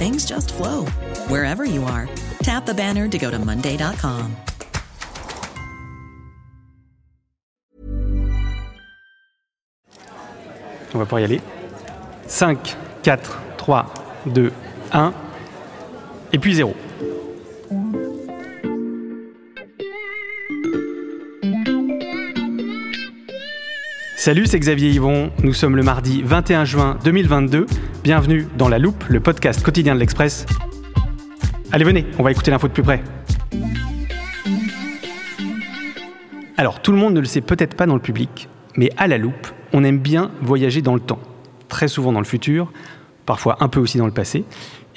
things just flow wherever you are. Tap the banner to go to Monday.com. On va pouvoir y aller. 5, 4, 3, 2, 1. Et puis 0. Salut, c'est Xavier Yvon. Nous sommes le mardi 21 juin 2022. Bienvenue dans La Loupe, le podcast quotidien de l'Express. Allez, venez, on va écouter l'info de plus près. Alors, tout le monde ne le sait peut-être pas dans le public, mais à La Loupe, on aime bien voyager dans le temps. Très souvent dans le futur, parfois un peu aussi dans le passé.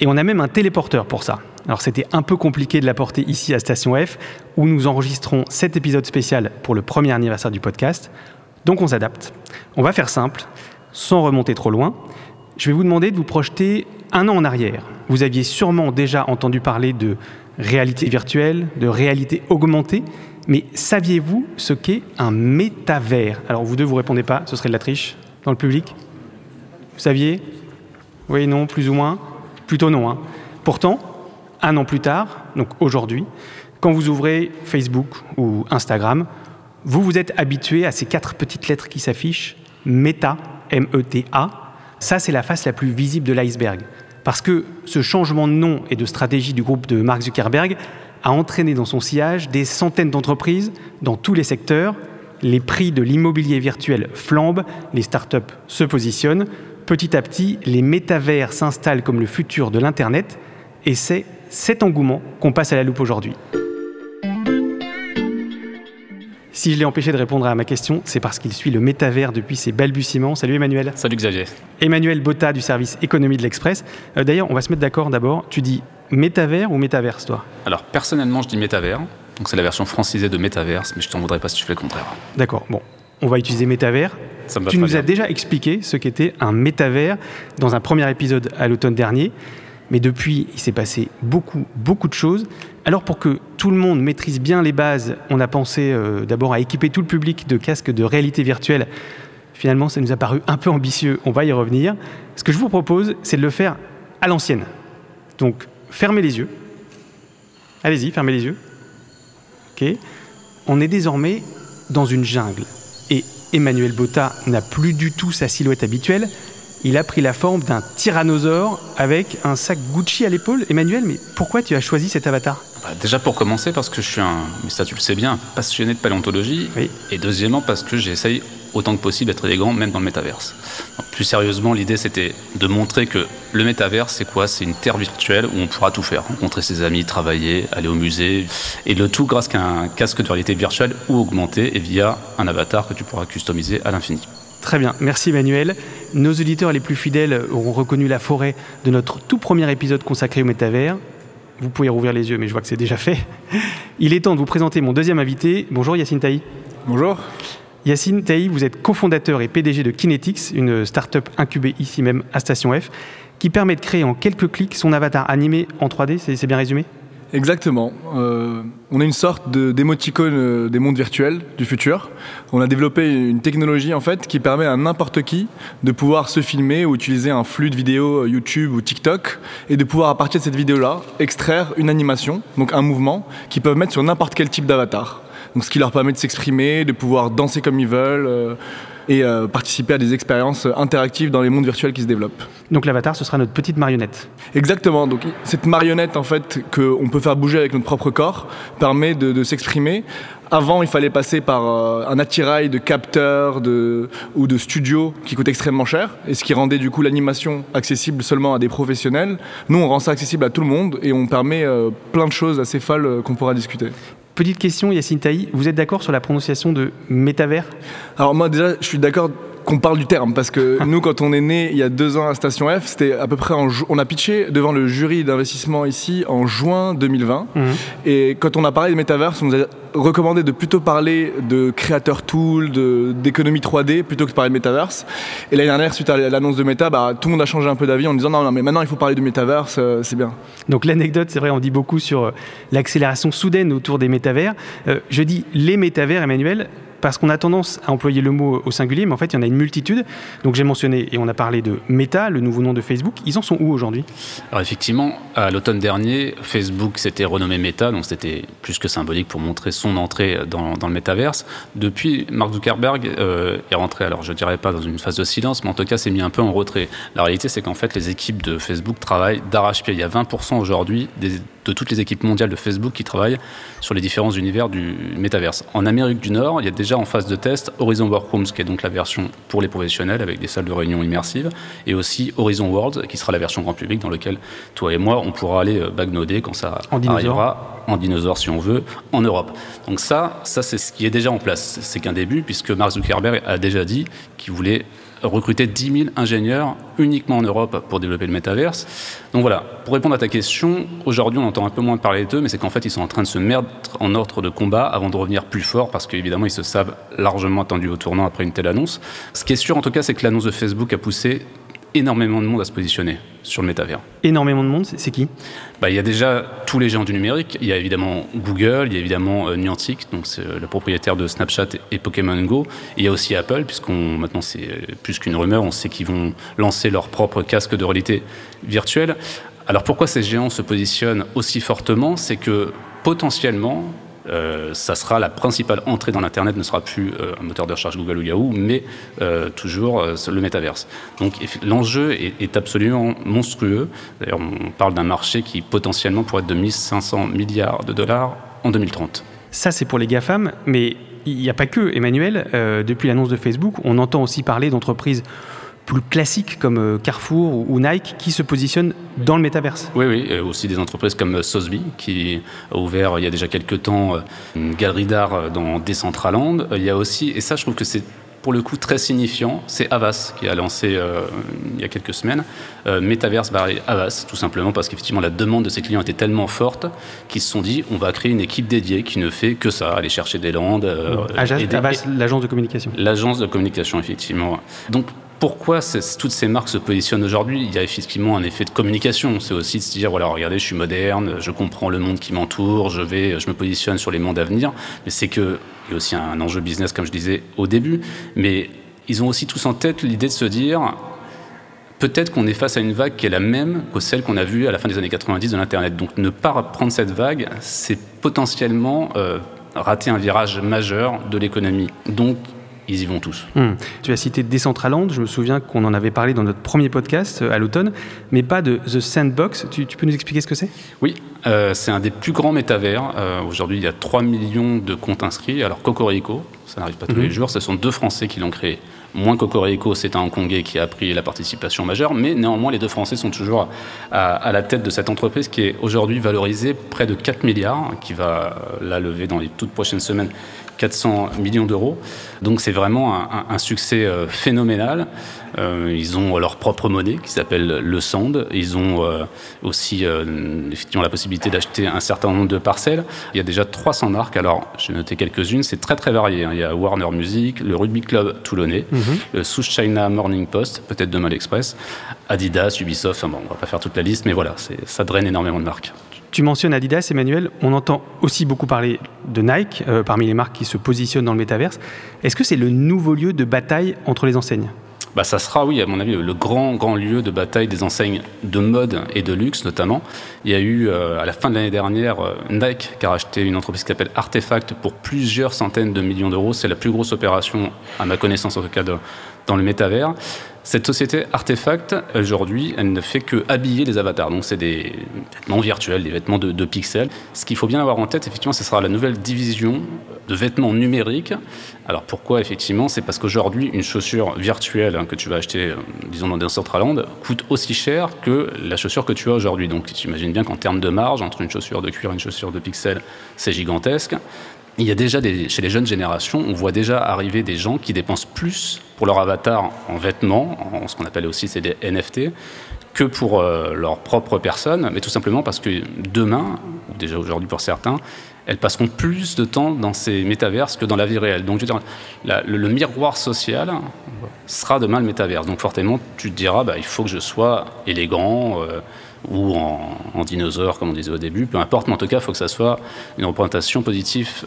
Et on a même un téléporteur pour ça. Alors c'était un peu compliqué de l'apporter ici à Station F, où nous enregistrons cet épisode spécial pour le premier anniversaire du podcast. Donc on s'adapte. On va faire simple, sans remonter trop loin. Je vais vous demander de vous projeter un an en arrière. Vous aviez sûrement déjà entendu parler de réalité virtuelle, de réalité augmentée, mais saviez-vous ce qu'est un métavers? Alors vous deux, vous répondez pas, ce serait de la triche dans le public? Vous saviez? Oui, non, plus ou moins? Plutôt non. Hein. Pourtant, un an plus tard, donc aujourd'hui, quand vous ouvrez Facebook ou Instagram, vous vous êtes habitué à ces quatre petites lettres qui s'affichent, Meta, M-E-T-A. Ça, c'est la face la plus visible de l'iceberg. Parce que ce changement de nom et de stratégie du groupe de Mark Zuckerberg a entraîné dans son sillage des centaines d'entreprises dans tous les secteurs. Les prix de l'immobilier virtuel flambent, les startups se positionnent. Petit à petit, les métavers s'installent comme le futur de l'Internet. Et c'est cet engouement qu'on passe à la loupe aujourd'hui. Si je l'ai empêché de répondre à ma question, c'est parce qu'il suit le métavers depuis ses balbutiements. Salut Emmanuel. Salut Xavier. Emmanuel Botta du service économie de l'Express. Euh, D'ailleurs, on va se mettre d'accord d'abord. Tu dis métavers ou métaverse, toi? Alors, personnellement, je dis métavers. Donc, c'est la version francisée de métaverse, mais je t'en voudrais pas si tu fais le contraire. D'accord, bon. On va utiliser métavers. Ça me va Tu nous bien. as déjà expliqué ce qu'était un métavers dans un premier épisode à l'automne dernier. Mais depuis, il s'est passé beaucoup, beaucoup de choses. Alors pour que tout le monde maîtrise bien les bases, on a pensé euh, d'abord à équiper tout le public de casques de réalité virtuelle. Finalement, ça nous a paru un peu ambitieux, on va y revenir. Ce que je vous propose, c'est de le faire à l'ancienne. Donc, fermez les yeux. Allez-y, fermez les yeux. Ok. On est désormais dans une jungle. Et Emmanuel Botta n'a plus du tout sa silhouette habituelle. Il a pris la forme d'un tyrannosaure avec un sac Gucci à l'épaule. Emmanuel, mais pourquoi tu as choisi cet avatar Bah, déjà pour commencer, parce que je suis un, mais ça tu le sais bien, un passionné de paléontologie. Oui. Et deuxièmement, parce que j'essaye autant que possible d'être élégant, même dans le métaverse. Donc, plus sérieusement, l'idée c'était de montrer que le métaverse, c'est quoi? C'est une terre virtuelle où on pourra tout faire. Rencontrer ses amis, travailler, aller au musée. Et le tout grâce à un casque de réalité virtuelle ou augmenté et via un avatar que tu pourras customiser à l'infini. Très bien, merci Emmanuel. Nos auditeurs les plus fidèles auront reconnu la forêt de notre tout premier épisode consacré au métavers. Vous pouvez rouvrir les yeux, mais je vois que c'est déjà fait. Il est temps de vous présenter mon deuxième invité. Bonjour Yacine Taï. Bonjour. Yacine Taï, vous êtes cofondateur et PDG de Kinetics, une start-up incubée ici même à Station F, qui permet de créer en quelques clics son avatar animé en 3D, c'est c'est bien résumé? Exactement. Euh, on est une sorte de- d'émoticône euh, des mondes virtuels du futur. On a développé une technologie en fait qui permet à n'importe qui de pouvoir se filmer ou utiliser un flux de vidéos euh, YouTube ou TikTok et de pouvoir à partir de cette vidéo-là extraire une animation, donc un mouvement, qu'ils peuvent mettre sur n'importe quel type d'avatar. Donc ce qui leur permet de s'exprimer, de pouvoir danser comme ils veulent. Et euh, participer à des expériences interactives dans les mondes virtuels qui se développent. Donc l'avatar, ce sera notre petite marionnette. Exactement. Donc cette marionnette en fait qu'on peut faire bouger avec notre propre corps permet de, de s'exprimer avant, il fallait passer par euh, un attirail de capteurs de, ou de studios qui coûtent extrêmement cher, et ce qui rendait du coup l'animation accessible seulement à des professionnels. Nous, on rend ça accessible à tout le monde et on permet euh, plein de choses assez folles euh, qu'on pourra discuter. Petite question, Yacine Taï, vous êtes d'accord sur la prononciation de métavers? Alors moi déjà, je suis d'accord qu'on parle du terme parce que nous quand on est né il y a deux ans à Station F c'était à peu près en on a pitché devant le jury d'investissement ici en juin 2020 mhm. et quand on a parlé de Metaverse on nous a recommandé de plutôt parler de créateur tool d'économie 3D plutôt que de parler de Metaverse. Et l'année dernière suite à l'annonce de Meta bah, tout le monde a changé un peu d'avis en disant non, non mais maintenant il faut parler de Metaverse euh, c'est bien. Donc l'anecdote c'est vrai on dit beaucoup sur euh, l'accélération soudaine autour des métavers. Euh, je dis les métavers Emmanuel parce qu'on a tendance à employer le mot au singulier, mais en fait, il y en a une multitude. Donc j'ai mentionné, et on a parlé de Meta, le nouveau nom de Facebook. Ils en sont où aujourd'hui? Alors effectivement, à l'automne dernier, Facebook s'était renommé Meta, donc c'était plus que symbolique pour montrer son entrée dans, le métaverse. Depuis, Mark Zuckerberg euh, est rentré, alors je dirais pas dans une phase de silence, mais en tout cas s'est mis un peu en retrait. La réalité, c'est qu'en fait, les équipes de Facebook travaillent d'arrache-pied. Il y a 20% aujourd'hui de toutes les équipes mondiales de Facebook qui travaillent sur les différents univers du métaverse. En Amérique du Nord, il y a déjà en phase de test Horizon Workrooms, qui est donc la version pour les professionnels avec des salles de réunion immersives, et aussi Horizon World, qui sera la version grand public dans laquelle toi et moi, on pourra aller euh, bagnoder quand ça arrivera en dinosaure si on veut, en Europe. Donc ça, ça c'est ce qui est déjà en place. C'est qu'un début, puisque Mark Zuckerberg a déjà dit qu'il voulait recruter 10 000 ingénieurs uniquement en Europe pour développer le métaverse. Donc voilà, pour répondre à ta question, aujourd'hui on entend un peu moins parler d'eux, mais c'est qu'en fait ils sont en train de se mettre en ordre de combat avant de revenir plus fort, parce qu'évidemment ils se savent largement attendus au tournant après une telle annonce. Ce qui est sûr en tout cas, c'est que l'annonce de Facebook a poussé énormément de monde à se positionner sur le métavers. Énormément de monde, c'est qui? Bah, Il y a déjà tous les géants du numérique. Il y a évidemment Google, il y a évidemment euh, Niantic, donc c'est euh, le propriétaire de Snapchat et Pokémon Go. il y a aussi Apple, puisqu'on maintenant c'est euh, plus qu'une rumeur, on sait qu'ils vont lancer leur propre casque de réalité virtuelle. Alors pourquoi ces géants se positionnent aussi fortement? C'est que potentiellement, euh, ça sera la principale entrée dans l'Internet, ne sera plus euh, un moteur de recherche Google ou Yahoo, mais euh, toujours le métaverse. Donc l'enjeu est, absolument monstrueux. D'ailleurs, on parle d'un marché qui potentiellement pourrait être de 1500 milliards de dollars en 2030. Ça, c'est pour les GAFAM, mais il n'y a pas que, Emmanuel. depuis l'annonce de Facebook, on entend aussi parler d'entreprises plus classiques comme euh, Carrefour ou Nike qui se positionnent dans le métaverse. Oui, oui, et aussi des entreprises comme euh, Sosby qui a ouvert il y a déjà quelques temps euh, une galerie d'art dans Decentraland. Il y a aussi, et ça je trouve que c'est pour le coup très signifiant, c'est Avas qui a lancé il y a quelques semaines Metaverse by Avas, tout simplement parce qu'effectivement la demande de ses clients était tellement forte qu'ils se sont dit on va créer une équipe dédiée qui ne fait que ça, aller chercher des landes. Avas, l'agence de communication. L'agence de communication, effectivement. Donc pourquoi toutes ces marques se positionnent aujourd'hui Il y a effectivement un effet de communication. C'est aussi de se dire voilà, regardez, je suis moderne, je comprends le monde qui m'entoure, je vais, je me positionne sur les mondes à venir. Mais c'est que il y a aussi un enjeu business, comme je disais au début. Mais ils ont aussi tous en tête l'idée de se dire peut-être qu'on est face à une vague qui est la même que celle qu'on a vue à la fin des années 90 de l'Internet. Donc ne pas prendre cette vague, c'est potentiellement euh, rater un virage majeur de l'économie. Donc ils y vont tous. Hmm. Tu as cité Decentraland, je me souviens qu'on en avait parlé dans notre premier podcast euh, à l'automne, mais pas de The Sandbox. Tu, peux nous expliquer ce que c'est? Oui, euh, c'est un des plus grands métavers. Euh, aujourd'hui, il y a 3 millions de comptes inscrits. Alors Cocorico, ça n'arrive pas tous les mhm. jours, ce sont deux Français qui l'ont créé. Moins Cocorico, c'est un Hongkongais qui a pris la participation majeure, mais néanmoins, les deux Français sont toujours à, la tête de cette entreprise qui est aujourd'hui valorisée près de 4 milliards, qui va la lever dans les toutes prochaines semaines 400 millions d'euros. Donc c'est vraiment un, succès euh, phénoménal. Euh, ils ont leur propre monnaie qui s'appelle le Sand. Ils ont euh, aussi effectivement la possibilité d'acheter un certain nombre de parcelles. Il y a déjà 300 marques. Alors j'ai noté quelques-unes. C'est très très varié. Hein. Il y a Warner Music, le Rugby Club Toulonnais, mhm. le South China Morning Post, peut-être demain l'Express, Adidas, Ubisoft. Enfin bon, on va pas faire toute la liste, mais voilà, ça draine énormément de marques. Tu mentionnes Adidas, Emmanuel. On entend aussi beaucoup parler de Nike euh, parmi les marques qui se positionnent dans le métaverse. Est-ce que c'est le nouveau lieu de bataille entre les enseignes? Bah, ça sera, oui, à mon avis, le grand, grand lieu de bataille des enseignes de mode et de luxe, notamment. Il y a eu, euh, à la fin de l'année dernière, euh, Nike qui a racheté une entreprise qui s'appelle Artefact pour plusieurs centaines de millions d'euros. C'est la plus grosse opération, à ma connaissance en tout cas, dans le métavers. Cette société Artefact, aujourd'hui, elle ne fait que habiller les avatars. Donc, c'est des vêtements virtuels, des vêtements de, pixels. Ce qu'il faut bien avoir en tête, effectivement, ce sera la nouvelle division de vêtements numériques. Alors, pourquoi, effectivement? C'est parce qu'aujourd'hui, une chaussure virtuelle hein, que tu vas acheter, euh, disons, dans un Centraland, coûte aussi cher que la chaussure que tu as aujourd'hui. Donc, tu imagines bien qu'en termes de marge, entre une chaussure de cuir et une chaussure de pixels, c'est gigantesque il y a déjà des, chez les jeunes générations, on voit déjà arriver des gens qui dépensent plus pour leur avatar en vêtements, en ce qu'on appelle aussi c'est NFT, que pour euh, leur propre personne, mais tout simplement parce que demain, ou déjà aujourd'hui pour certains, elles passeront plus de temps dans ces métaverses que dans la vie réelle. Donc, je veux dire, le, miroir social sera demain le métaverse. Donc, fortement, tu te diras, bah, il faut que je sois élégant euh, ou en, en, dinosaure, comme on disait au début, peu importe, mais en tout cas, il faut que ça soit une représentation positive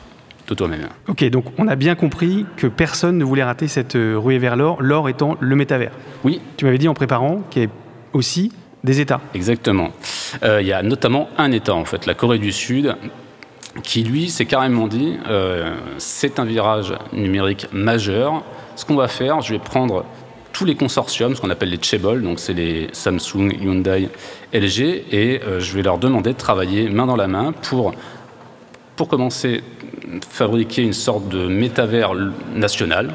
toi-même. Ok, donc on a bien compris que personne ne voulait rater cette euh, ruée vers l'or, l'or étant le métavers. Oui. Tu m'avais dit en préparant qu'il y avait aussi des États. Exactement. Euh, il y a notamment un État, en fait, la Corée du Sud, qui lui s'est carrément dit euh, c'est un virage numérique majeur. Ce qu'on va faire, je vais prendre tous les consortiums, ce qu'on appelle les Chebol, donc c'est les Samsung, Hyundai, LG, et je vais leur demander de travailler main dans la main pour, pour commencer fabriquer une sorte de métavers national,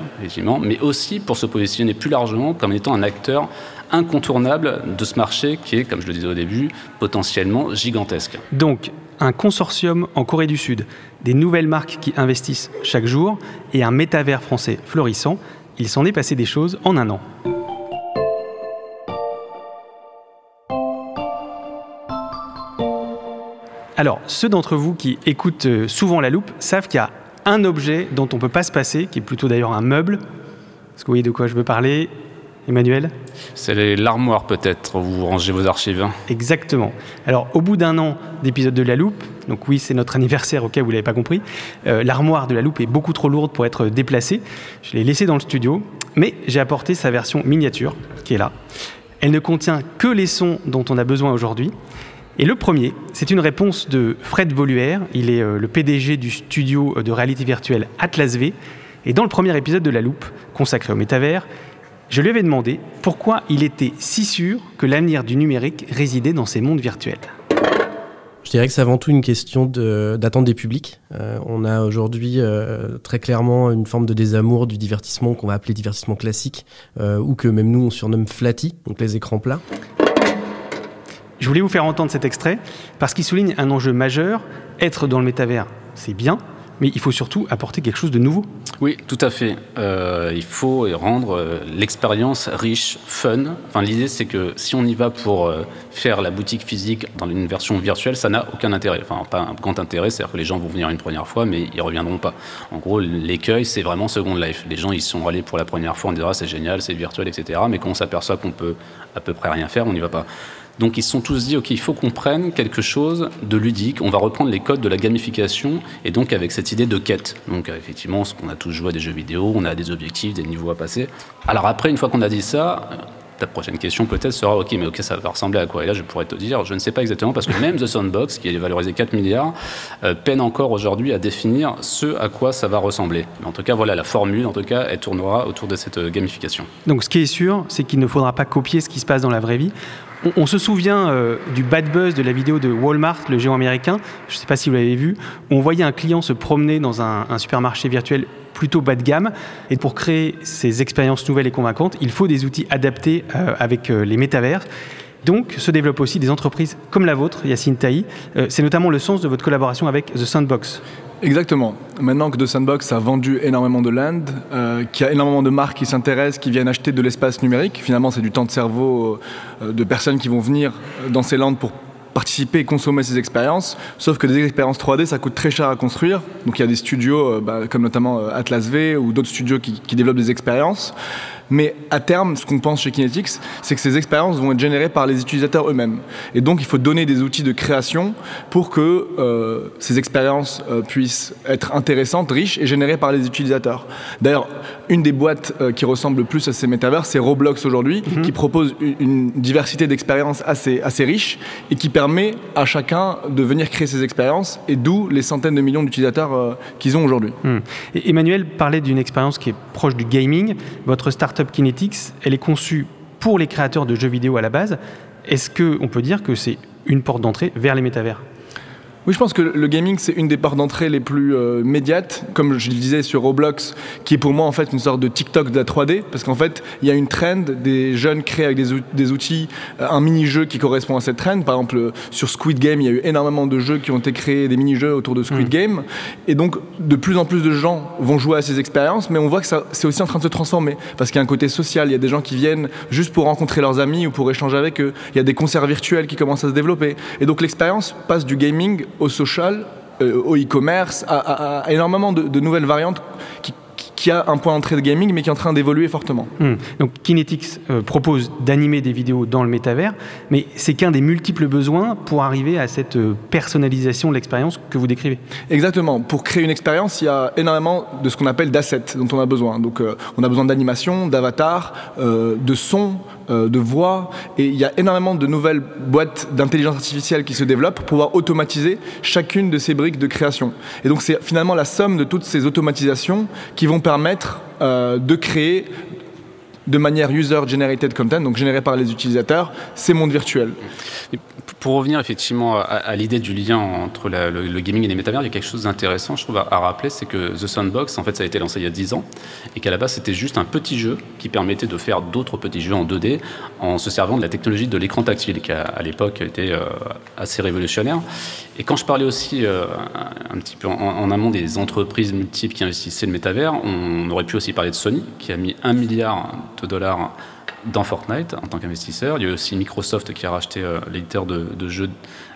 mais aussi pour se positionner plus largement comme étant un acteur incontournable de ce marché qui est, comme je le disais au début, potentiellement gigantesque. Donc, un consortium en Corée du Sud, des nouvelles marques qui investissent chaque jour et un métavers français florissant, il s'en est passé des choses en un an. Alors, ceux d'entre vous qui écoutent euh, souvent la loupe savent qu'il y a un objet dont on ne peut pas se passer, qui est plutôt d'ailleurs un meuble. Est-ce que vous voyez de quoi je veux parler Emmanuel? C'est l'armoire peut-être, où vous rangez vos archives. Exactement. Alors au bout d'un an d'épisode de La Loupe, donc oui c'est notre anniversaire au cas où vous ne l'avez pas compris, euh, l'armoire de La Loupe est beaucoup trop lourde pour être déplacée. Je l'ai laissée dans le studio, mais j'ai apporté sa version miniature, qui est là. Elle ne contient que les sons dont on a besoin aujourd'hui. Et le premier, c'est une réponse de Fred Voluère. Il est euh, le PDG du studio de réalité virtuelle Atlas V. Et dans le premier épisode de La Loupe, consacré au métavers, je lui avais demandé pourquoi il était si sûr que l'avenir du numérique résidait dans ces mondes virtuels. Je dirais que c'est avant tout une question d'attente des publics. Euh, on a aujourd'hui euh, très clairement une forme de désamour du divertissement qu'on va appeler divertissement classique, ou que même nous on surnomme flatty, donc les écrans plats. Je voulais vous faire entendre cet extrait parce qu'il souligne un enjeu majeur. Être dans le métavers, c'est bien, mais il faut surtout apporter quelque chose de nouveau. Oui, tout à fait. Euh, il faut rendre euh, l'expérience riche, fun. Enfin, l'idée, c'est que si on y va pour euh, faire la boutique physique dans une version virtuelle, ça n'a aucun intérêt. Enfin, pas un grand intérêt, c'est-à-dire que les gens vont venir une première fois, mais ils reviendront pas. En gros, l'écueil, c'est vraiment Second Life. Les gens, ils sont allés pour la première fois, on dira c'est génial, c'est virtuel, etc. Mais quand on s'aperçoit qu'on peut à peu près rien faire, on n'y va pas. Donc ils se sont tous dit, OK, il faut qu'on prenne quelque chose de ludique, on va reprendre les codes de la gamification, et donc avec cette idée de quête. Donc euh, effectivement, on a tous joué à des jeux vidéo, on a des objectifs, des niveaux à passer. Alors après, une fois qu'on a dit ça, ta prochaine question peut-être sera ok mais ok ça va ressembler à quoi? Et là je pourrais te dire je ne sais pas exactement parce que même The Sandbox qui est valorisé 4 milliards euh, peine encore aujourd'hui à définir ce à quoi ça va ressembler. Mais en tout cas voilà la formule en tout cas elle tournera autour de cette euh, gamification. Donc ce qui est sûr c'est qu'il ne faudra pas copier ce qui se passe dans la vraie vie on, se souvient euh, du bad buzz de la vidéo de Walmart, le géant américain, je ne sais pas si vous l'avez vu, on voyait un client se promener dans un, supermarché virtuel plutôt bas de gamme. Et pour créer ces expériences nouvelles et convaincantes, il faut des outils adaptés euh, avec euh, les métavers. Donc se développent aussi des entreprises comme la vôtre, Yacine Taï. C'est notamment le sens de votre collaboration avec The Sandbox. Exactement. Maintenant que The Sandbox a vendu énormément de land, euh, qu'il y a énormément de marques qui s'intéressent, qui viennent acheter de l'espace numérique, finalement c'est du temps de cerveau euh, de personnes qui vont venir dans ces lands pour participer et consommer ces expériences. Sauf que des expériences 3D, ça coûte très cher à construire. Donc il y a des studios, euh, bah, comme notamment Atlas V ou d'autres studios qui, développent des expériences. Mais à terme, ce qu'on pense chez Kinetics, c'est que ces expériences vont être générées par les utilisateurs eux-mêmes. Et donc, il faut donner des outils de création pour que euh, ces expériences euh, puissent être intéressantes, riches et générées par les utilisateurs. D'ailleurs, une des boîtes euh, qui ressemble le plus à ces métavers, c'est Roblox aujourd'hui, Mhm. qui propose une, une diversité d'expériences assez, assez riche et qui permet à chacun de venir créer ses expériences, et d'où les centaines de millions d'utilisateurs qu'ils ont aujourd'hui. Hmm. Emmanuel parlait d'une expérience qui est proche du gaming. Votre startup Kinetics, elle est conçue pour les créateurs de jeux vidéo à la base. Est-ce qu'on peut dire que c'est une porte d'entrée vers les métavers? Oui, je pense que le gaming, c'est une des portes d'entrée les plus euh, médiates, comme je le disais sur Roblox, qui est pour moi en fait une sorte de TikTok de la 3D, parce qu'en fait, il y a une trend, des jeunes créent avec des, ou- des outils euh, un mini-jeu qui correspond à cette trend. Par exemple, euh, sur Squid Game, il y a eu énormément de jeux qui ont été créés, des mini-jeux autour de Squid Game, et donc de plus en plus de gens vont jouer à ces expériences, mais on voit que c'est aussi en train de se transformer, parce qu'il y a un côté social, il y a des gens qui viennent juste pour rencontrer leurs amis ou pour échanger avec eux, il y a des concerts virtuels qui commencent à se développer, et donc l'expérience passe du gaming au social, euh, au e-commerce, à, à- à énormément de, de nouvelles variantes qui, qui- a un point d'entrée de gaming, mais qui est en train d'évoluer fortement. Hmm. Donc Kinetics euh, propose d'animer des vidéos dans le métavers, mais c'est qu'un des multiples besoins pour arriver à cette euh, personnalisation de l'expérience que vous décrivez. Exactement. Pour créer une expérience, il y a énormément de ce qu'on appelle d'assets dont on a besoin. Donc, euh, on a besoin d'animation, d'avatar, de son, euh, de voix, et il y a énormément de nouvelles boîtes d'intelligence artificielle qui se développent pour pouvoir automatiser chacune de ces briques de création. Et donc, c'est finalement la somme de toutes ces automatisations qui vont permettre euh, de créer de manière user-generated content, donc généré par les utilisateurs, ces mondes virtuels. Et pour revenir effectivement à, l'idée du lien entre le, gaming et les métavers, il y a quelque chose d'intéressant, je trouve, à, rappeler, c'est que The Sandbox, en fait, ça a été lancé il y a 10 ans, et qu'à la base, c'était juste un petit jeu qui permettait de faire d'autres petits jeux en 2D en se servant de la technologie de l'écran tactile, qui à, l'époque était euh, assez révolutionnaire. Et quand je parlais aussi euh, un petit peu en, en amont des entreprises multiples qui investissaient le métavers, on aurait pu aussi parler de Sony, qui a mis un milliard de dollars dans Fortnite en tant qu'investisseur. Il y a aussi Microsoft qui a racheté euh, l'éditeur de, de jeux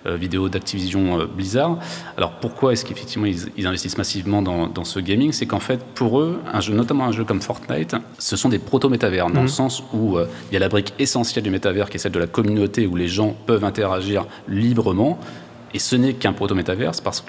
euh, vidéo d'Activision euh, Blizzard. Alors pourquoi est-ce qu'effectivement ils, ils investissent massivement dans, dans ce gaming? C'est qu'en fait pour eux, un jeu, notamment un jeu comme Fortnite, ce sont des proto-métavers dans le sens où il y a la brique essentielle du métavers qui est celle de la communauté où les gens peuvent interagir librement. Et ce n'est qu'un proto-métaverse parce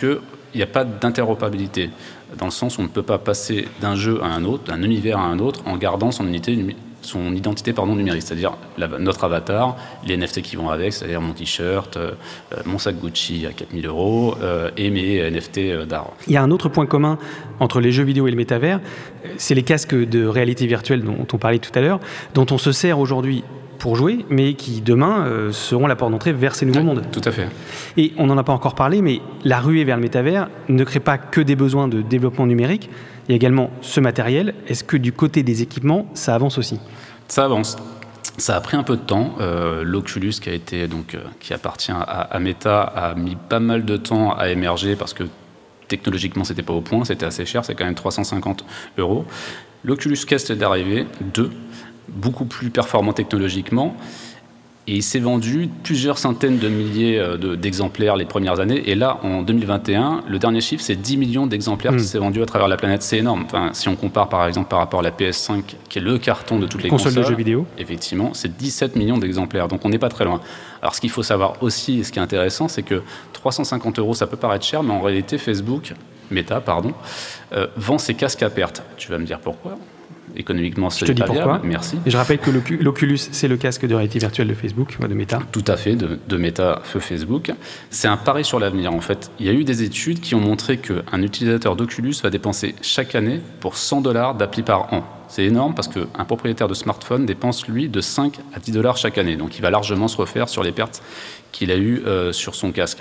qu'il n'y a pas d'interopérabilité, dans le sens où on ne peut pas passer d'un jeu à un autre, d'un univers à un autre, en gardant son, unité, son identité pardon, numérique, c'est-à-dire notre avatar, les NFT qui vont avec, c'est-à-dire mon t-shirt, euh, euh, mon sac Gucci à 4000 euros euh, et mes NFT d'art. Il y a un autre point commun entre les jeux vidéo et le métavers, c'est les casques de réalité virtuelle dont on parlait tout à l'heure, dont on se sert aujourd'hui pour jouer, mais qui demain euh, seront la porte d'entrée vers ces nouveaux mondes. Tout à fait. Et on n'en a pas encore parlé, mais la ruée vers le métavers ne crée pas que des besoins de développement numérique, il y a également ce matériel. Est-ce que du côté des équipements, ça avance aussi? Ça avance. Ça a pris un peu de temps. Euh, L'Oculus, qui a été donc euh, qui appartient à, à Meta, a mis pas mal de temps à émerger parce que technologiquement c'était pas au point, c'était assez cher, c'est quand même 350 euros. L'Oculus Quest est d'arriver, deux, beaucoup plus performant technologiquement. Et il s'est vendu plusieurs centaines de milliers euh, de- d'exemplaires les premières années. Et là, en 2021, le dernier chiffre, c'est 10 millions d'exemplaires qui s'est vendu à travers la planète. C'est énorme. Enfin, si on compare par exemple par rapport à la PS5, qui est le carton de toutes les Console de consoles, jeux vidéo. Effectivement, c'est 17 millions d'exemplaires. Donc on n'est pas très loin. Alors ce qu'il faut savoir aussi, et ce qui est intéressant, c'est que 350 euros, ça peut paraître cher, mais en réalité, Facebook, Meta, pardon, euh, vend ses casques à perte. Tu vas me dire pourquoi? Économiquement, ce Je te dis pas pourquoi. viable. Merci. Et je rappelle que l'Ocu- l'Oculus, c'est le casque de réalité virtuelle de Facebook, de Meta. Tout à fait, de, de Meta feu Facebook. C'est un pari sur l'avenir en fait. Il y a eu des études qui ont montré qu'un utilisateur d'Oculus va dépenser chaque année pour 100 dollars d'appli par an. C'est énorme parce qu'un propriétaire de smartphone dépense lui de 5 à 10 dollars chaque année. Donc il va largement se refaire sur les pertes qu'il a eues euh, sur son casque.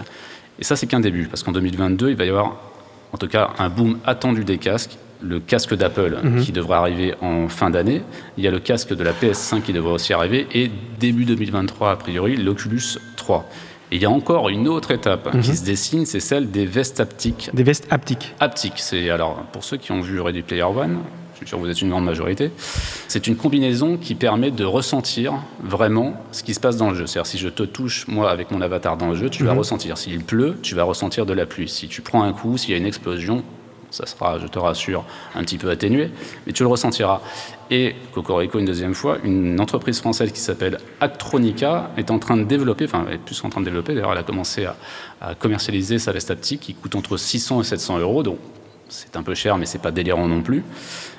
Et ça c'est qu'un début parce qu'en 2022 il va y avoir en tout cas un boom attendu des casques. Le casque d'Apple qui devrait arriver en fin d'année. Il y a le casque de la PS5 qui devrait aussi arriver. Et début 2023, a priori, l'Oculus 3. Et il y a encore une autre étape qui se dessine, c'est celle des vestes haptiques. Des vestes haptiques. Haptiques, c'est alors pour ceux qui ont vu Ready Player One, je suis sûr que vous êtes une grande majorité, c'est une combinaison qui permet de ressentir vraiment ce qui se passe dans le jeu. C'est-à-dire si je te touche moi avec mon avatar dans le jeu, tu vas ressentir. S'il pleut, tu vas ressentir de la pluie. Si tu prends un coup, s'il y a une explosion, ça sera, je te rassure, un petit peu atténué, mais tu le ressentiras. Et Cocorico, une deuxième fois, une entreprise française qui s'appelle Actronica est en train de développer, enfin, elle est plus en train de développer, d'ailleurs, elle a commencé à, commercialiser sa veste haptique qui coûte entre 600 et 700 euros, donc c'est un peu cher, mais c'est pas délirant non plus.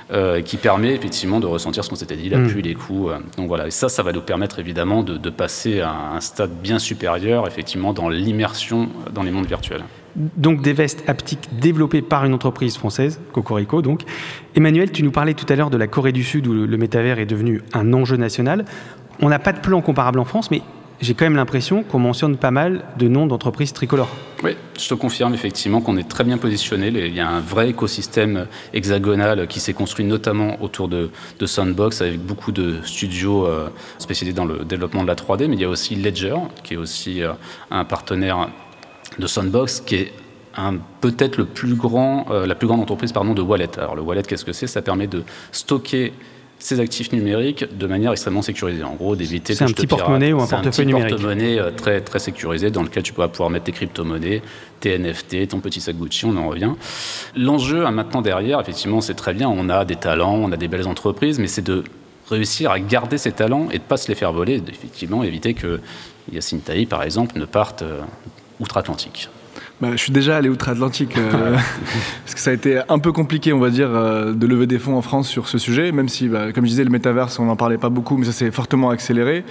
Euh, qui permet effectivement de ressentir ce qu'on s'était dit, l'appui, mm. les coups. Euh. donc voilà, et ça, ça va nous permettre évidemment de, de passer à un stade bien supérieur, effectivement, dans l'immersion dans les mondes virtuels. Donc des vestes haptiques développées par une entreprise française, Cocorico donc. Emmanuel, tu nous parlais tout à l'heure de la Corée du Sud où le métavers est devenu un enjeu national. On n'a pas de plan comparable en France, mais j'ai quand même l'impression qu'on mentionne pas mal de noms d'entreprises tricolores. Oui, je te confirme effectivement qu'on est très bien positionné. Il y a un vrai écosystème hexagonal qui s'est construit notamment autour de, Sandbox avec beaucoup de studios euh, spécialisés dans le développement de la 3D, mais il y a aussi Ledger qui est aussi euh, un partenaire de Sandbox qui est peut-être euh, la plus grande entreprise de wallet. Alors le wallet, qu'est-ce que c'est? Ça permet de stocker ces actifs numériques de manière extrêmement sécurisée. En gros, d'éviter C'est un petit porte-monnaie ou un portefeuille numérique. C'est un porte-monnaie euh, très, très sécurisé dans lequel tu pourras pouvoir mettre tes crypto-monnaies, tes NFT, ton petit sac Gucci, on en revient. L'enjeu hein, maintenant derrière, effectivement, c'est très bien, on a des talents, on a des belles entreprises, mais c'est de réussir à garder ces talents et de ne pas se les faire voler, effectivement éviter que Yacine Taï, par exemple, ne parte euh, outre-Atlantique. Bah, je suis déjà allé outre-Atlantique euh, parce que ça a été un peu compliqué, on va dire, euh, de lever des fonds en France sur ce sujet, même si, bah, comme je disais, le métaverse, on n'en parlait pas beaucoup, mais ça s'est fortement accéléré.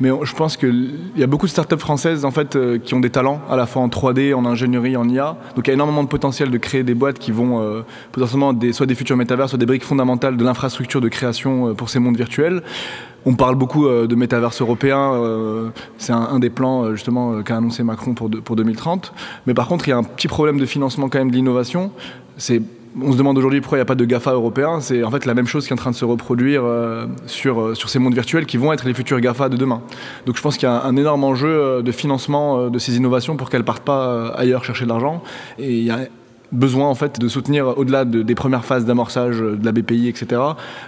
Mais je pense qu'il y a beaucoup de startups françaises en fait euh, qui ont des talents à la fois en 3D, en ingénierie, en IA. Donc il y a énormément de potentiel de créer des boîtes qui vont potentiellement des, soit des futurs métavers, soit des briques fondamentales de l'infrastructure de création pour ces mondes virtuels. On parle beaucoup euh, de métaverse européen, euh, c'est un, des plans euh, justement qu'a annoncé Macron pour, pour 2030. Mais par contre, il y a un petit problème de financement quand même de l'innovation. On se demande aujourd'hui pourquoi il n'y a pas de GAFA européen. C'est en fait la même chose qui est en train de se reproduire sur, sur ces mondes virtuels qui vont être les futurs GAFA de demain. Donc je pense qu'il y a un, énorme enjeu de financement de ces innovations pour qu'elles ne partent pas ailleurs chercher de l'argent. Besoin en fait de soutenir au-delà des premières phases d'amorçage de la BPI, etc.,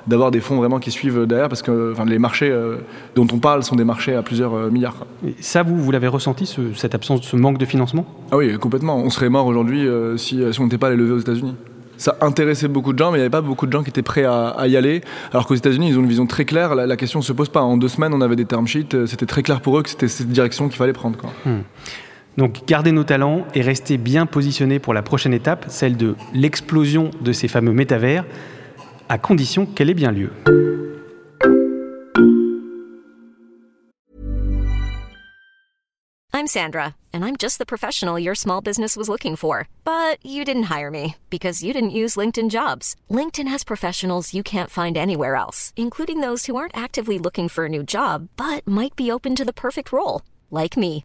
d'avoir des fonds vraiment qui suivent derrière parce que enfin, les marchés euh, dont on parle sont des marchés à plusieurs euh, milliards. ça, vous, vous l'avez ressenti, cette absence, ce manque de financement? Ah oui, complètement. On serait mort aujourd'hui euh, si, si, on n'était pas allé lever aux États-Unis. Ça intéressait beaucoup de gens, mais il n'y avait pas beaucoup de gens qui étaient prêts à, y aller. Alors qu'aux États-Unis, ils ont une vision très claire. La, question ne se pose pas. En deux semaines, on avait des term sheets. C'était très clair pour eux que c'était cette direction qu'il fallait prendre. Quoi. Hmm. Donc garder nos talents et rester bien positionnés pour la prochaine étape, celle de l'explosion de ces fameux métavers, à condition qu'elle ait bien lieu. I'm Sandra, and I'm just the professional your small business was looking for. But you didn't hire me because you didn't use LinkedIn jobs. LinkedIn has professionals you can't find anywhere else, including those who aren't actively looking for a new job, but might be open to the perfect role, like me.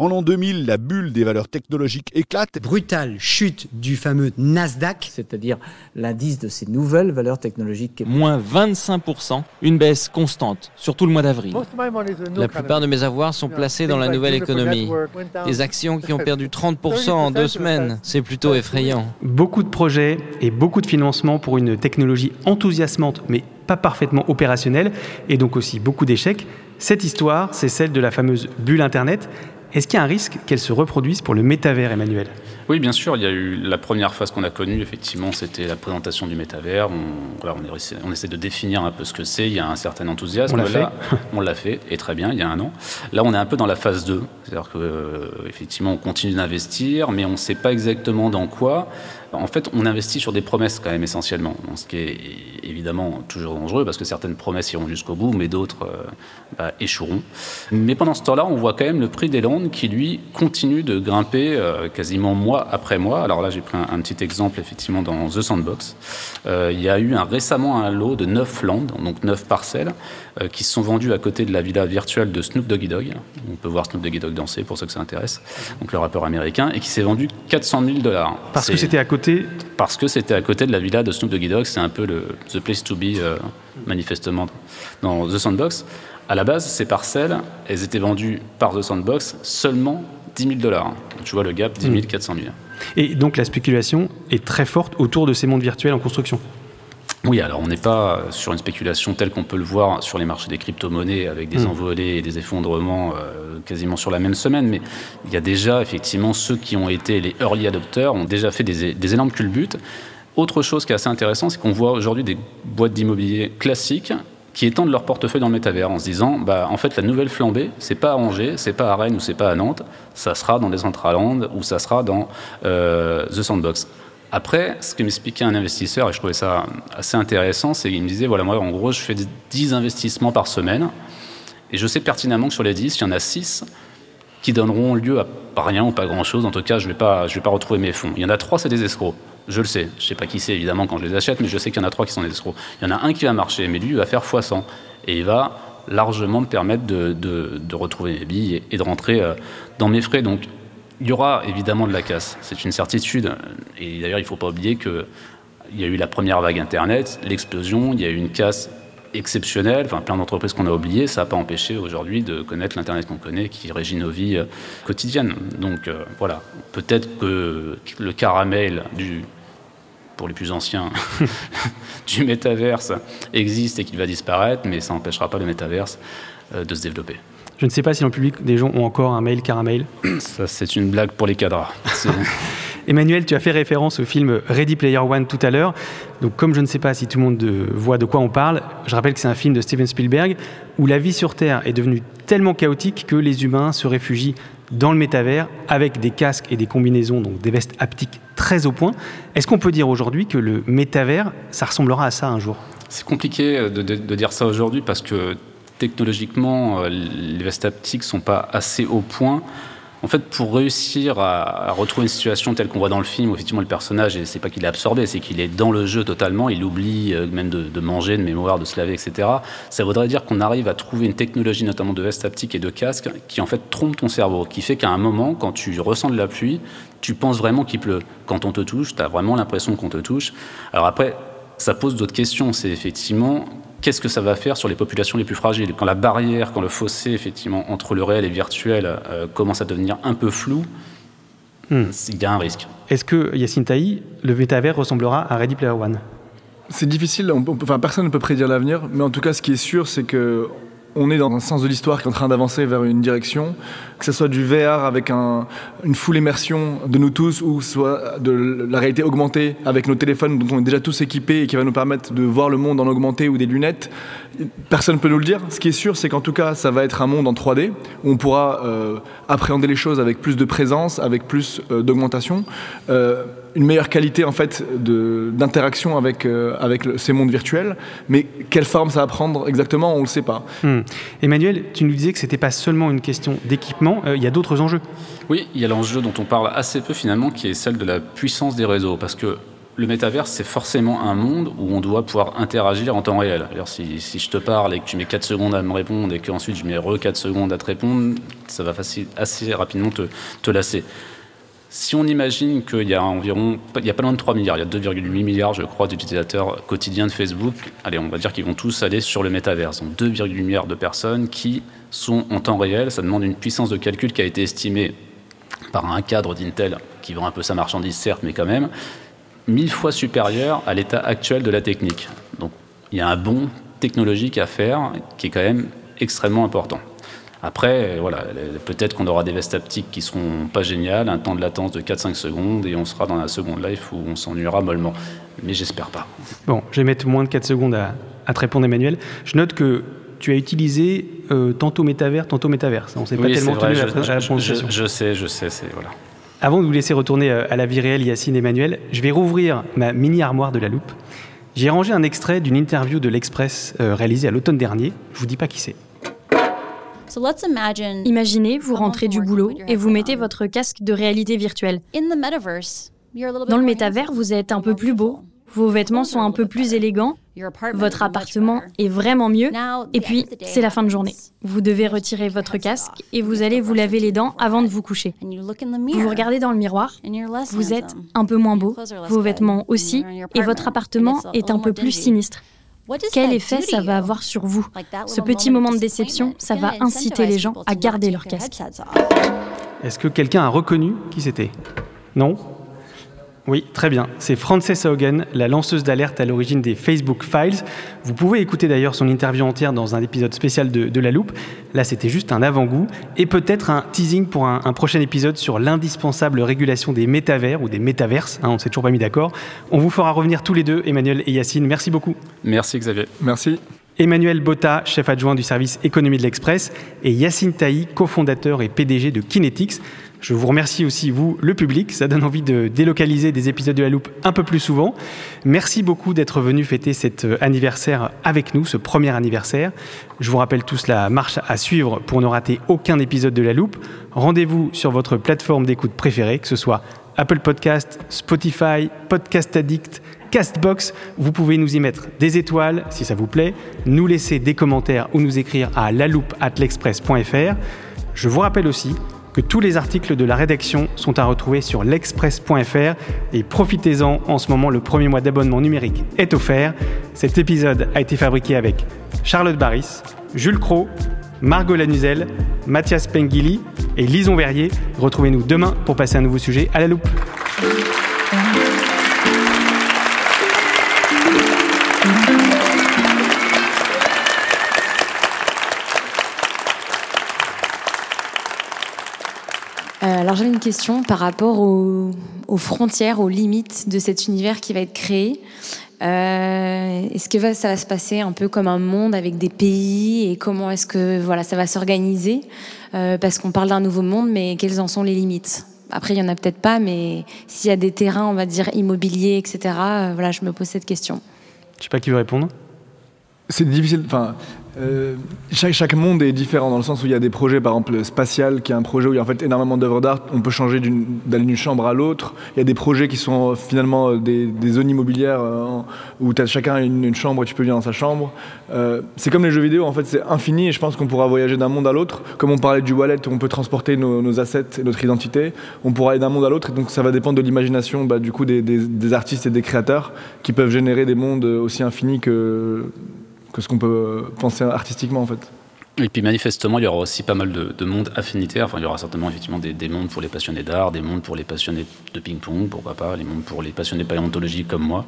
En l'an 2000, la bulle des valeurs technologiques éclate. Brutale chute du fameux Nasdaq, c'est-à-dire l'indice de ces nouvelles valeurs technologiques. Moins 25%, une baisse constante sur tout le mois d'avril. La plupart de mes avoirs sont placés dans la nouvelle économie. Des actions qui ont perdu 30% en deux semaines, c'est plutôt effrayant. Beaucoup de projets et beaucoup de financements pour une technologie enthousiasmante mais pas parfaitement opérationnelle et donc aussi beaucoup d'échecs. Cette histoire, c'est celle de la fameuse bulle Internet. Est-ce qu'il y a un risque qu'elle se reproduise pour le métavers, Emmanuel? Oui, bien sûr. Il y a eu la première phase qu'on a connue, effectivement, c'était la présentation du métavers. On, on, essaie de définir un peu ce que c'est. Il y a un certain enthousiasme. On l'a fait. on l'a fait, et très bien, il y a un an. Là, on est un peu dans la phase 2. C'est-à-dire qu'effectivement, euh, on continue d'investir, mais on ne sait pas exactement dans quoi en fait, on investit sur des promesses quand même essentiellement, ce qui est évidemment toujours dangereux parce que certaines promesses iront jusqu'au bout, mais d'autres euh, bah, échoueront. Mais pendant ce temps-là, on voit quand même le prix des landes qui, lui, continue de grimper euh, quasiment mois après mois. Alors là, j'ai pris un, petit exemple effectivement dans The Sandbox. Euh, il y a eu un, récemment un lot de 9 landes, donc 9 parcelles, qui se sont vendues à côté de la villa virtuelle de Snoop Doggy Dogg. On peut voir Snoop Doggy Dogg danser pour ceux que ça intéresse, donc le rappeur américain, et qui s'est vendu 400 000 dollars. Parce que c'était à côté parce que c'était à côté de la villa de Snoop Doggy Dogg, c'est un peu le the place to be euh, manifestement dans The Sandbox. À la base, ces parcelles, elles étaient vendues par The Sandbox seulement 10 000 dollars. Tu vois le gap, 10 000, 400 000. Et donc la spéculation est très forte autour de ces mondes virtuels en construction. Oui, alors on n'est pas sur une spéculation telle qu'on peut le voir sur les marchés des crypto-monnaies avec des Mm. envolées et des effondrements euh, quasiment sur la même semaine, mais il y a déjà effectivement ceux qui ont été les early adopters ont déjà fait des, des énormes culbutes. Autre chose qui est assez intéressant, c'est qu'on voit aujourd'hui des boîtes d'immobilier classiques qui étendent leur portefeuille dans le métavers en se disant, bah, en fait, la nouvelle flambée, c'est pas à Angers, c'est pas à Rennes ou c'est pas à Nantes, ça sera dans des Centraland ou ça sera dans euh, The Sandbox. Après, ce que m'expliquait un investisseur, et je trouvais ça assez intéressant, c'est qu'il me disait, voilà, moi, en gros, je fais 10 investissements par semaine, et je sais pertinemment que sur les 10, il y en a 6 qui donneront lieu à rien ou pas grand-chose. En tout cas, je ne vais, pas- retrouver mes fonds. Il y en a 3, c'est des escrocs. Je le sais. Je ne sais pas qui c'est, évidemment, quand je les achète, mais je sais qu'il y en a 3 qui sont des escrocs. Il y en a un qui va marcher, mais lui, il va faire x100. Et il va largement me permettre de, retrouver mes billes et, de rentrer euh, dans mes frais. Il y aura évidemment de la casse. C'est une certitude. Et d'ailleurs, il ne faut pas oublier qu'il y a eu la première vague Internet, l'explosion, il y a eu une casse exceptionnelle, enfin plein d'entreprises qu'on a oubliées, ça n'a pas empêché aujourd'hui de connaître l'Internet qu'on connaît, qui régit nos vies euh, quotidiennes. Donc euh, voilà, peut-être que le caramel du pour les plus anciens, du métaverse existe et qu'il va disparaître, mais ça n'empêchera pas le métaverse euh, de se développer. Je ne sais pas si dans le public, des gens ont encore un mail caramel. Ça, c'est une blague pour les cadres. C'est- Emmanuel, tu as fait référence au film Ready Player One tout à l'heure. Donc, comme je ne sais pas si tout le monde voit de quoi on parle, je rappelle que c'est un film de Steven Spielberg où la vie sur Terre est devenue tellement chaotique que les humains se réfugient dans le métavers avec des casques et des combinaisons, donc des vestes haptiques très au point. Est-ce qu'on peut dire aujourd'hui que le métavers, ça ressemblera à ça un jour? C'est compliqué de, de- de dire ça aujourd'hui parce que technologiquement, euh, les vestes haptiques sont pas assez au point. En fait, pour réussir à, retrouver une situation telle qu'on voit dans le film, où effectivement le personnage, et c'est pas qu'il est absorbé, c'est qu'il est dans le jeu totalement, il oublie euh, même de, de manger, de mémoire, de se laver, etc. Ça voudrait dire qu'on arrive à trouver une technologie, notamment de veste haptique et de casque, qui en fait trompe ton cerveau, qui fait qu'à un moment, quand tu ressens de la pluie, tu penses vraiment qu'il pleut. Quand on te touche, tu as vraiment l'impression qu'on te touche. Alors après, ça pose d'autres questions. C'est effectivement qu'est-ce que ça va faire sur les populations les plus fragiles? Quand la barrière, quand le fossé effectivement entre le réel et le virtuel euh, commence à devenir un peu flou, Hmm. il y a un risque. Est-ce que, Yacine Taï, le métavers ressemblera à Ready Player One? C'est difficile, on peut- enfin, personne ne peut prédire l'avenir, mais en tout cas, ce qui est sûr, c'est que on est dans un sens de l'histoire qui est en train d'avancer vers une direction, que ce soit du VR avec un- une full immersion de nous tous, ou soit de la réalité augmentée avec nos téléphones dont on est déjà tous équipés et qui va nous permettre de voir le monde en augmenté ou des lunettes. Personne ne peut nous le dire. Ce qui est sûr, c'est qu'en tout cas, ça va être un monde en 3D où on pourra euh, appréhender les choses avec plus de présence, avec plus euh, d'augmentation, euh, une meilleure qualité en fait d'interaction avec, ces mondes virtuels. Mais quelle forme ça va prendre exactement, on ne le sait pas. Hmm. Emmanuel, tu nous disais que c'était pas seulement une question d'équipement, euh, il y a d'autres enjeux. Oui, il y a l'enjeu dont on parle assez peu finalement, qui est celle de la puissance des réseaux, parce que le métaverse, c'est forcément un monde où on doit pouvoir interagir en temps réel. Alors, si, si je te parle et que tu mets 4 secondes à me répondre et qu'ensuite je mets re 4 secondes à te répondre, ça va facile, assez rapidement te, te lasser. Si on imagine qu'il y a environ, il y a pas loin de 3 milliards, il y a 2,8 milliards, je crois, d'utilisateurs quotidiens de Facebook, allez, on va dire qu'ils vont tous aller sur le métaverse. Donc 2,8 milliards de personnes qui sont en temps réel. Ça demande une puissance de calcul qui a été estimée par un cadre d'Intel qui vend un peu sa marchandise, certes, mais quand même, mille fois supérieure à l'état actuel de la technique. Donc il y a un bond technologique à faire qui est quand même extrêmement important. Après, euh, voilà, peut-être qu'on aura des vestes haptiques qui seront pas géniales, un temps de latence de 4-5 secondes, et on sera dans la seconde life où on s'ennuiera mollement. Mais j'espère pas. Bon, je vais mettre moins de 4 secondes à, à te répondre, Emmanuel. Je note que tu as utilisé euh, tantôt métavers, tantôt métaverse. On ne s'est pas Oui, tellement c'est vrai, tenu à la, je, à la je- prononciation. je- je sais, je sais, c'est voilà. Avant de vous laisser retourner euh, à la vie réelle, Yacine Emmanuel, je vais rouvrir ma mini armoire de la loupe. J'ai rangé un extrait d'une interview de l'Express euh, réalisée à l'automne dernier. Je vous dis pas qui c'est. Imaginez, vous rentrez du boulot et vous mettez votre casque de réalité virtuelle. Dans le métavers, vous êtes un peu plus beau, vos vêtements sont un peu plus élégants, votre appartement est vraiment mieux, et puis c'est la fin de journée. Vous devez retirer votre casque et vous allez vous laver les dents avant de vous coucher. Vous vous regardez dans le miroir, vous êtes un peu moins beau, vos vêtements aussi, et votre appartement est un peu plus sinistre. Quel effet ça va avoir sur vous? Ce petit moment de déception, ça va inciter les gens à garder leur casque. Est-ce que quelqu'un a reconnu qui c'était? Non? Oui, très bien. C'est Frances Haugen, la lanceuse d'alerte à l'origine des Facebook Files. Vous pouvez écouter d'ailleurs son interview entière dans un épisode spécial de, La Loupe. Là, c'était juste un avant-goût et peut-être un teasing pour un, prochain épisode sur l'indispensable régulation des métavers ou des métaverses. Hein, on s'est toujours pas mis d'accord. On vous fera revenir tous les deux, Emmanuel et Yacine. Merci beaucoup. Merci Xavier. Merci. Emmanuel Botta, chef adjoint du service économie de l'Express, et Yacine Taï, cofondateur et PDG de Kinetics. Je vous remercie aussi, vous, le public. Ça donne envie de délocaliser des épisodes de La Loupe un peu plus souvent. Merci beaucoup d'être venu fêter cet euh, anniversaire avec nous, ce premier anniversaire. Je vous rappelle tous la marche à suivre pour ne rater aucun épisode de La Loupe. Rendez-vous sur votre plateforme d'écoute préférée, que ce soit Apple Podcast, Spotify, Podcast Addict, Castbox. Vous pouvez nous y mettre des étoiles si ça vous plaît, nous laisser des commentaires ou nous écrire à laloupe@l'express.fr. Je vous rappelle aussi tous les articles de la rédaction sont à retrouver sur l'express.fr et profitez-en en ce moment le premier mois d'abonnement numérique est offert. Cet épisode a été fabriqué avec Charlotte Barris, Jules Cro, Margot Lanuzel, Mathias Pengili et Lison Verrier. Retrouvez-nous demain pour passer un nouveau sujet à la loupe. Alors j'avais une question par rapport aux, frontières, aux limites de cet univers qui va être créé. Euh, est-ce que ça va se passer un peu comme un monde avec des pays et comment est-ce que voilà ça va s'organiser? Euh, Parce qu'on parle d'un nouveau monde, mais quelles en sont les limites? Après, il y en a peut-être pas, mais s'il y a des terrains, on va dire immobiliers, etc. Euh, voilà, je me pose cette question. Je sais pas qui veut répondre. C'est difficile. Enfin, euh, chaque, monde est différent dans le sens où il y a des projets, par exemple spatial, qui est un projet où il y a en fait énormément d'œuvres d'art. On peut changer d'aller d'une chambre à l'autre. Il y a des projets qui sont euh, finalement euh, des, zones immobilières où as chacun une, une, chambre et tu peux venir dans sa chambre. Euh, c'est comme les jeux vidéo, en fait, c'est infini et je pense qu'on pourra voyager d'un monde à l'autre. Comme on parlait du wallet où on peut transporter nos, assets et notre identité, on pourra aller d'un monde à l'autre. Et donc ça va dépendre de l'imagination bah, du coup des artistes et des créateurs qui peuvent générer des mondes aussi infinis que que ce qu'on peut penser artistiquement en fait. Et puis manifestement, il y aura aussi pas mal de, mondes affinitaires. Enfin, il y aura certainement effectivement des, mondes pour les passionnés d'art, des mondes pour les passionnés de ping-pong, pourquoi pas, les mondes pour les passionnés de paléontologie comme moi.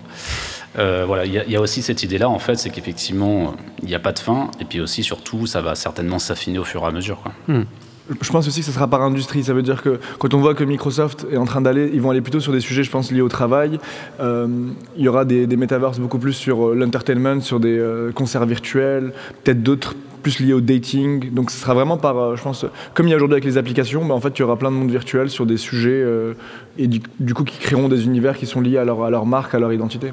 Euh, voilà, il y, a aussi cette idée-là, en fait, c'est qu'effectivement, il n'y a pas de fin. Et puis aussi, surtout, ça va certainement s'affiner au fur et à mesure. Quoi. Hmm. Je pense aussi que ce sera par industrie. Ça veut dire que quand on voit que Microsoft est en train d'aller, ils vont aller plutôt sur des sujets, je pense, liés au travail. Euh, il y aura des, des metaverses beaucoup plus sur euh, l'entertainment, sur des euh, concerts virtuels, peut-être d'autres plus liés au dating. Donc ce sera vraiment par, je pense, comme il y a aujourd'hui avec les applications, bah, en fait, il y aura plein de mondes virtuels sur des sujets et du, coup qui créeront des univers qui sont liés à leur marque, à leur identité.